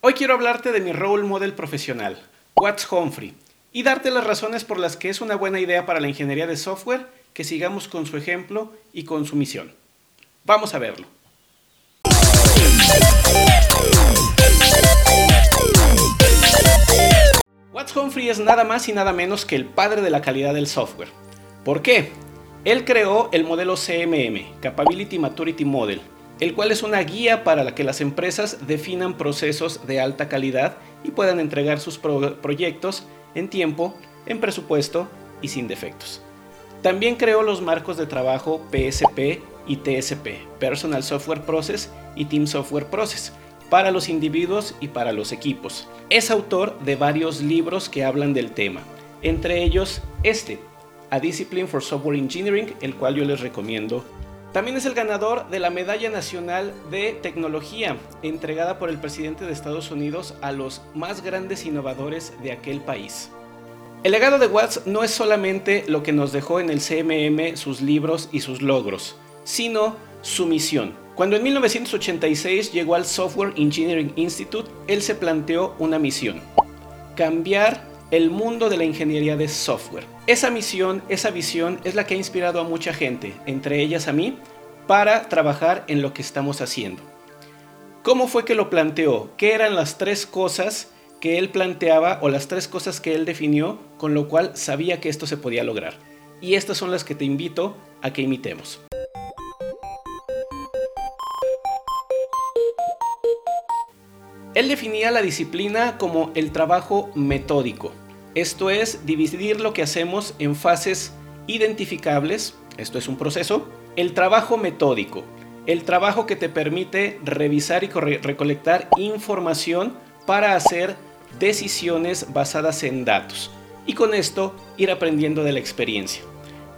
Hoy quiero hablarte de mi role model profesional, Watts Humphrey, y darte las razones por las que es una buena idea para la ingeniería de software que sigamos con su ejemplo y con su misión. Vamos a verlo. Watts Humphrey es nada más y nada menos que el padre de la calidad del software. ¿Por qué? Él creó el modelo CMM, Capability Maturity Model, el cual es una guía para que las empresas definan procesos de alta calidad y puedan entregar sus proyectos en tiempo, en presupuesto y sin defectos. También creó los marcos de trabajo PSP y TSP, Personal Software Process y Team Software Process, para los individuos y para los equipos. Es autor de varios libros que hablan del tema, entre ellos este, A Discipline for Software Engineering, el cual yo les recomiendo también es el ganador de la Medalla Nacional de Tecnología, entregada por el presidente de Estados Unidos a los más grandes innovadores de aquel país. El legado de Watts no es solamente lo que nos dejó en el CMM sus libros y sus logros, sino su misión. Cuando en 1986 llegó al Software Engineering Institute, él se planteó una misión, cambiar el mundo de la ingeniería de software. Esa misión, esa visión es la que ha inspirado a mucha gente, entre ellas a mí, para trabajar en lo que estamos haciendo. ¿Cómo fue que lo planteó? ¿Qué eran las tres cosas que él planteaba o las tres cosas que él definió con lo cual sabía que esto se podía lograr? Y estas son las que te invito a que imitemos. Él definía la disciplina como el trabajo metódico. Esto es dividir lo que hacemos en fases identificables, esto es un proceso, el trabajo metódico, el trabajo que te permite revisar y recolectar información para hacer decisiones basadas en datos y con esto ir aprendiendo de la experiencia.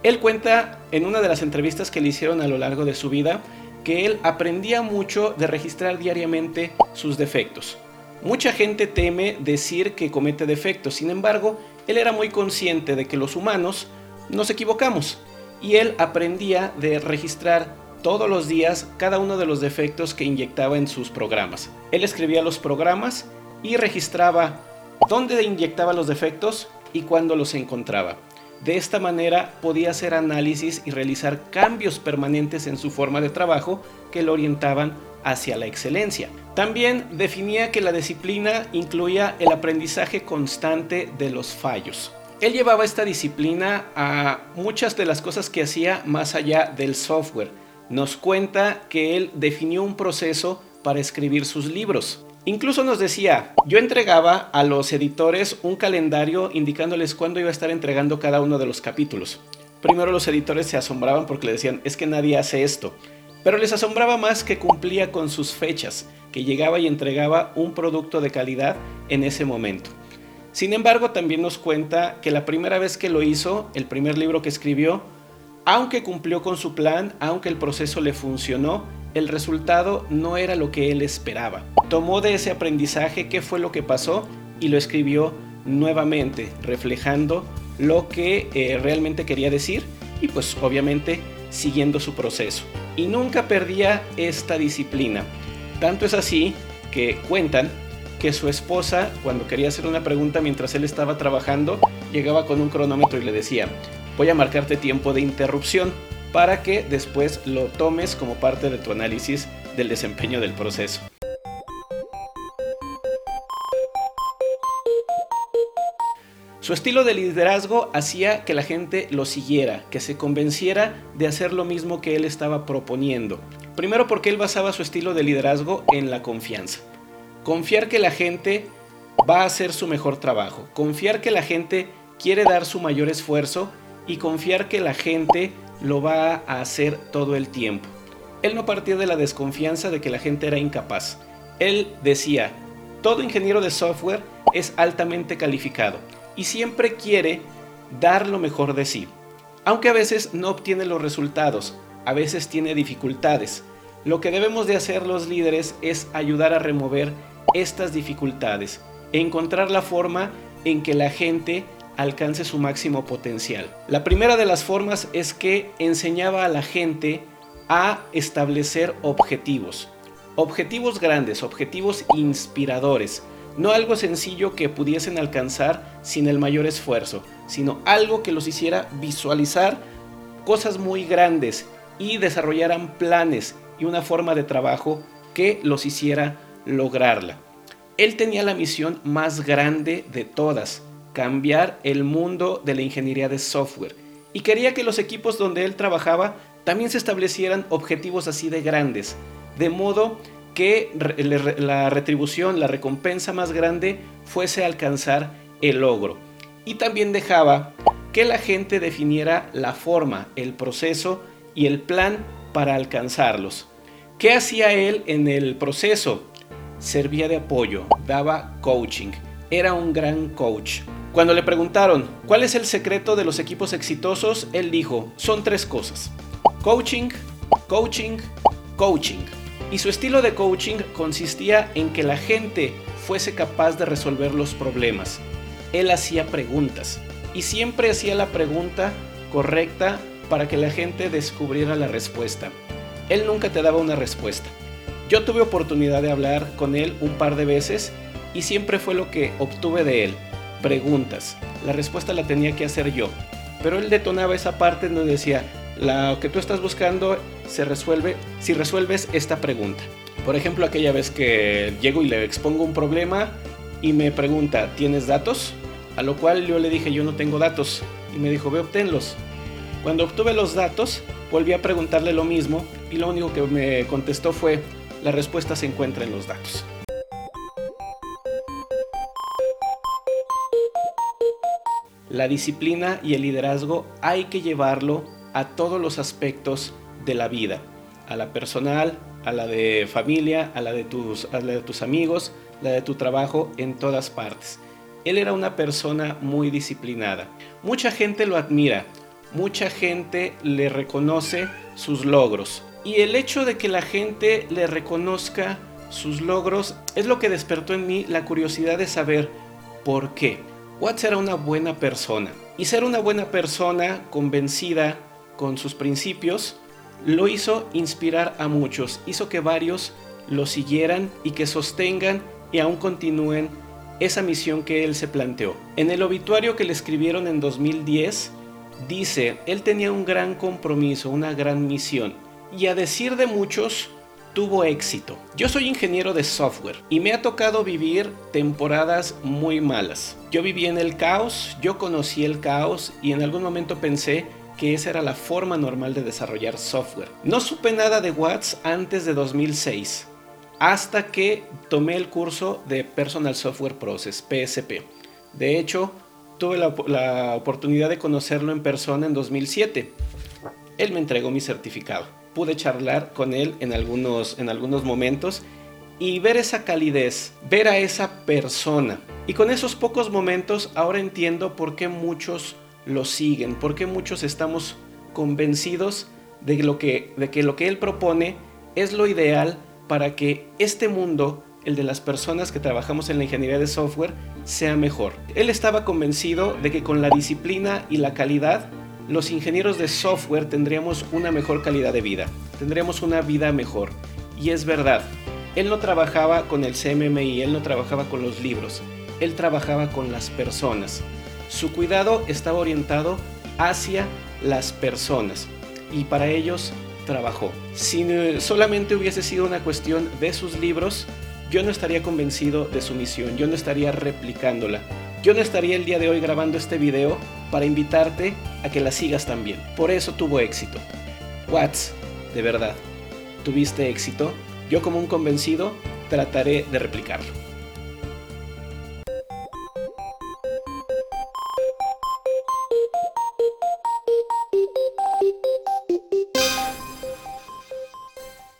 Él cuenta en una de las entrevistas que le hicieron a lo largo de su vida que él aprendía mucho de registrar diariamente sus defectos. Mucha gente teme decir que comete defectos, sin embargo, él era muy consciente de que los humanos nos equivocamos y él aprendía de registrar todos los días cada uno de los defectos que inyectaba en sus programas. Él escribía los programas y registraba dónde inyectaba los defectos y cuándo los encontraba. De esta manera podía hacer análisis y realizar cambios permanentes en su forma de trabajo que lo orientaban hacia la excelencia. También definía que la disciplina incluía el aprendizaje constante de los fallos. Él llevaba esta disciplina a muchas de las cosas que hacía más allá del software. Nos cuenta que él definió un proceso para escribir sus libros. Incluso nos decía, yo entregaba a los editores un calendario indicándoles cuándo iba a estar entregando cada uno de los capítulos. Primero los editores se asombraban porque le decían, es que nadie hace esto. Pero les asombraba más que cumplía con sus fechas, que llegaba y entregaba un producto de calidad en ese momento. Sin embargo, también nos cuenta que la primera vez que lo hizo, el primer libro que escribió, aunque cumplió con su plan, aunque el proceso le funcionó, el resultado no era lo que él esperaba. Tomó de ese aprendizaje qué fue lo que pasó y lo escribió nuevamente, reflejando lo que eh, realmente quería decir y pues obviamente siguiendo su proceso. Y nunca perdía esta disciplina. Tanto es así que cuentan que su esposa, cuando quería hacer una pregunta mientras él estaba trabajando, llegaba con un cronómetro y le decía, voy a marcarte tiempo de interrupción para que después lo tomes como parte de tu análisis del desempeño del proceso. Su estilo de liderazgo hacía que la gente lo siguiera, que se convenciera de hacer lo mismo que él estaba proponiendo. Primero porque él basaba su estilo de liderazgo en la confianza. Confiar que la gente va a hacer su mejor trabajo, confiar que la gente quiere dar su mayor esfuerzo y confiar que la gente lo va a hacer todo el tiempo. Él no partía de la desconfianza de que la gente era incapaz. Él decía, todo ingeniero de software es altamente calificado y siempre quiere dar lo mejor de sí. Aunque a veces no obtiene los resultados, a veces tiene dificultades. Lo que debemos de hacer los líderes es ayudar a remover estas dificultades, encontrar la forma en que la gente alcance su máximo potencial. La primera de las formas es que enseñaba a la gente a establecer objetivos. Objetivos grandes, objetivos inspiradores, no algo sencillo que pudiesen alcanzar sin el mayor esfuerzo, sino algo que los hiciera visualizar cosas muy grandes y desarrollaran planes y una forma de trabajo que los hiciera lograrla. Él tenía la misión más grande de todas, cambiar el mundo de la ingeniería de software, y quería que los equipos donde él trabajaba también se establecieran objetivos así de grandes, de modo que la retribución, la recompensa más grande fuese alcanzar el logro. Y también dejaba que la gente definiera la forma, el proceso y el plan para alcanzarlos. ¿Qué hacía él en el proceso? Servía de apoyo, daba coaching, era un gran coach. Cuando le preguntaron cuál es el secreto de los equipos exitosos, él dijo, son tres cosas. Coaching, coaching, coaching. Y su estilo de coaching consistía en que la gente fuese capaz de resolver los problemas. Él hacía preguntas y siempre hacía la pregunta correcta para que la gente descubriera la respuesta. Él nunca te daba una respuesta. Yo tuve oportunidad de hablar con él un par de veces y siempre fue lo que obtuve de él. Preguntas. La respuesta la tenía que hacer yo. Pero él detonaba esa parte donde decía, lo que tú estás buscando se resuelve si resuelves esta pregunta. Por ejemplo, aquella vez que llego y le expongo un problema y me pregunta, ¿tienes datos? A lo cual yo le dije, yo no tengo datos. Y me dijo, ve, obténlos. Cuando obtuve los datos, volví a preguntarle lo mismo y lo único que me contestó fue, la respuesta se encuentra en los datos. La disciplina y el liderazgo hay que llevarlo a todos los aspectos de la vida, a la personal, a la de familia, a la de tus, a amigos, la de tu trabajo, en todas partes. Él era una persona muy disciplinada. Mucha gente lo admira, mucha gente le reconoce sus logros. Y el hecho de que la gente le reconozca sus logros es lo que despertó en mí la curiosidad de saber por qué. Watts era una buena persona. Y ser una buena persona convencida con sus principios lo hizo inspirar a muchos, hizo que varios lo siguieran y que sostengan y aún continúen esa misión que él se planteó. En el obituario que le escribieron en 2010, dice, él tenía un gran compromiso, una gran misión, y a decir de muchos, tuvo éxito. Yo soy ingeniero de software y me ha tocado vivir temporadas muy malas. Yo viví en el caos, yo conocí el caos y en algún momento pensé que esa era la forma normal de desarrollar software. No supe nada de Watts antes de 2006, hasta que tomé el curso de Personal Software Process, PSP. De hecho, tuve la, oportunidad de conocerlo en persona en 2007. Él me entregó mi certificado. Pude charlar con él en algunos, en algunos momentos y ver esa calidez, ver a esa persona. Y con esos pocos momentos ahora entiendo por qué muchos lo siguen, porque muchos estamos convencidos de, lo que, de que lo que él propone es lo ideal para que este mundo, el de las personas que trabajamos en la ingeniería de software, sea mejor. Él estaba convencido de que con la disciplina y la calidad, los ingenieros de software tendríamos una mejor calidad de vida, tendríamos una vida mejor. Y es verdad, él no trabajaba con el CMMI, él no trabajaba con los libros, él trabajaba con las personas. Su cuidado estaba orientado hacia las personas y para ellos trabajó. Si solamente hubiese sido una cuestión de sus libros, yo no estaría convencido de su misión, yo no estaría replicándola. Yo no estaría el día de hoy grabando este video para invitarte a que la sigas también. Por eso tuvo éxito. Watts, de verdad, tuviste éxito. Yo como un convencido trataré de replicarlo.